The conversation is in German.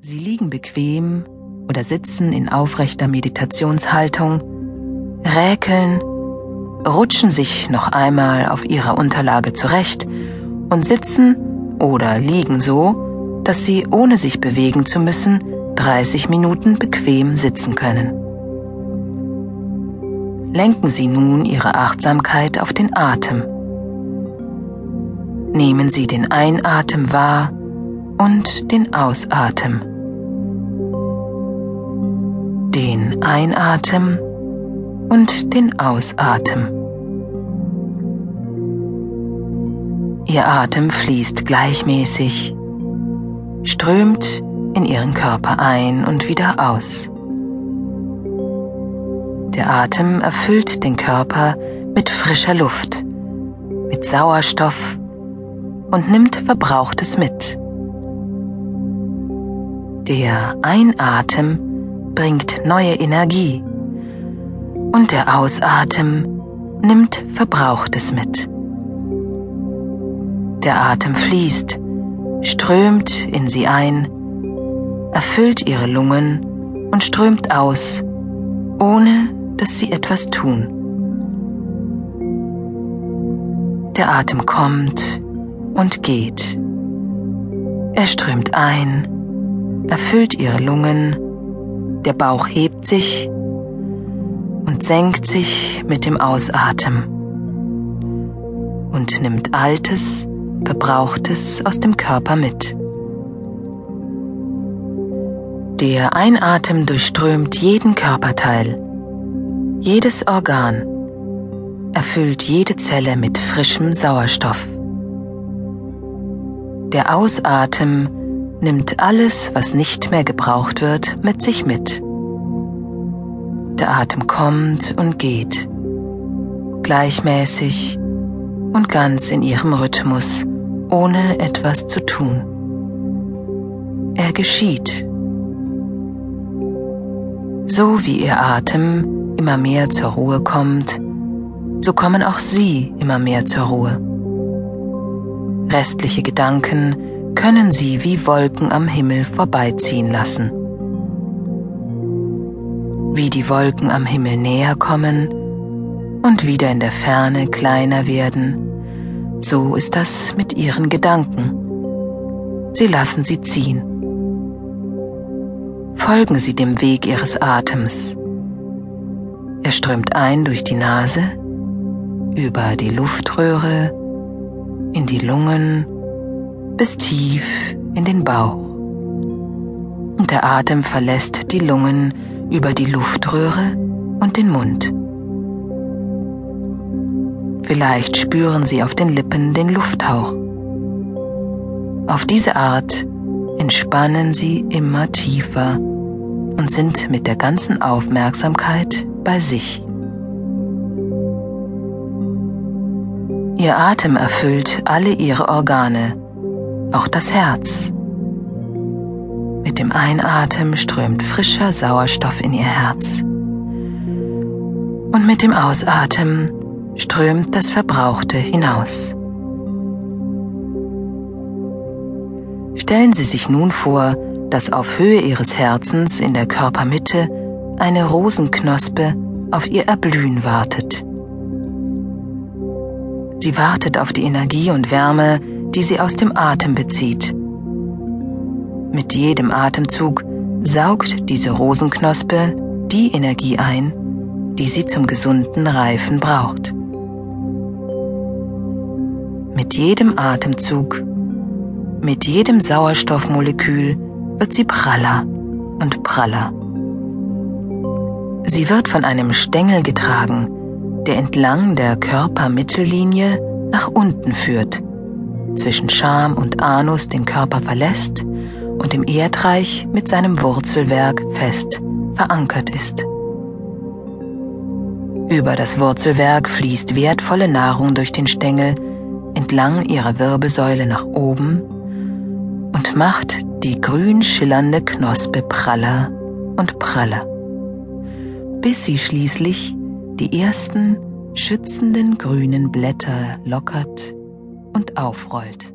Sie liegen bequem oder sitzen in aufrechter Meditationshaltung, räkeln, rutschen sich noch einmal auf ihrer Unterlage zurecht und sitzen oder liegen so, dass sie, ohne sich bewegen zu müssen, 30 Minuten bequem sitzen können. Lenken Sie nun Ihre Achtsamkeit auf den Atem. Nehmen Sie den Einatmen wahr und den Ausatmen. Den Einatmen und den Ausatmen. Ihr Atem fließt gleichmäßig, strömt in Ihren Körper ein und wieder aus. Der Atem erfüllt den Körper mit frischer Luft, mit Sauerstoff und nimmt Verbrauchtes mit. Der Einatmen bringt neue Energie und der Ausatmen nimmt Verbrauchtes mit. Der Atem fließt, strömt in sie ein, erfüllt ihre Lungen und strömt aus, ohne dass sie etwas tun. Der Atem kommt und geht. Er strömt ein, erfüllt ihre Lungen, der Bauch hebt sich und senkt sich mit dem Ausatmen und nimmt Altes, Verbrauchtes aus dem Körper mit. Der Einatmen durchströmt jeden Körperteil, jedes Organ, erfüllt jede Zelle mit frischem Sauerstoff. Der Ausatmen nimmt alles, was nicht mehr gebraucht wird, mit sich mit. Der Atem kommt und geht, gleichmäßig und ganz in ihrem Rhythmus, ohne etwas zu tun. Er geschieht. So wie ihr Atem immer mehr zur Ruhe kommt, so kommen auch Sie immer mehr zur Ruhe. Restliche Gedanken können Sie wie Wolken am Himmel vorbeiziehen lassen. Wie die Wolken am Himmel näher kommen und wieder in der Ferne kleiner werden, so ist das mit Ihren Gedanken. Sie lassen sie ziehen. Folgen Sie dem Weg Ihres Atems. Er strömt ein durch die Nase, über die Luftröhre, in die Lungen, bis tief in den Bauch. Und der Atem verlässt die Lungen über die Luftröhre und den Mund. Vielleicht spüren Sie auf den Lippen den Lufthauch. Auf diese Art entspannen Sie immer tiefer und sind mit der ganzen Aufmerksamkeit bei sich. Ihr Atem erfüllt alle Ihre Organe, auch das Herz. Mit dem Einatmen strömt frischer Sauerstoff in Ihr Herz. Und mit dem Ausatmen strömt das Verbrauchte hinaus. Stellen Sie sich nun vor, dass auf Höhe Ihres Herzens in der Körpermitte eine Rosenknospe auf Ihr Erblühen wartet. Sie wartet auf die Energie und Wärme, die sie aus dem Atem bezieht. Mit jedem Atemzug saugt diese Rosenknospe die Energie ein, die sie zum gesunden Reifen braucht. Mit jedem Atemzug, mit jedem Sauerstoffmolekül wird sie praller und praller. Sie wird von einem Stängel getragen, der entlang der Körpermittellinie nach unten führt, zwischen Scham und Anus den Körper verlässt und im Erdreich mit seinem Wurzelwerk fest verankert ist. Über das Wurzelwerk fließt wertvolle Nahrung durch den Stängel entlang ihrer Wirbelsäule nach oben und macht die grün schillernde Knospe praller und praller, bis sie schließlich die ersten schützenden grünen Blätter lockert und aufrollt.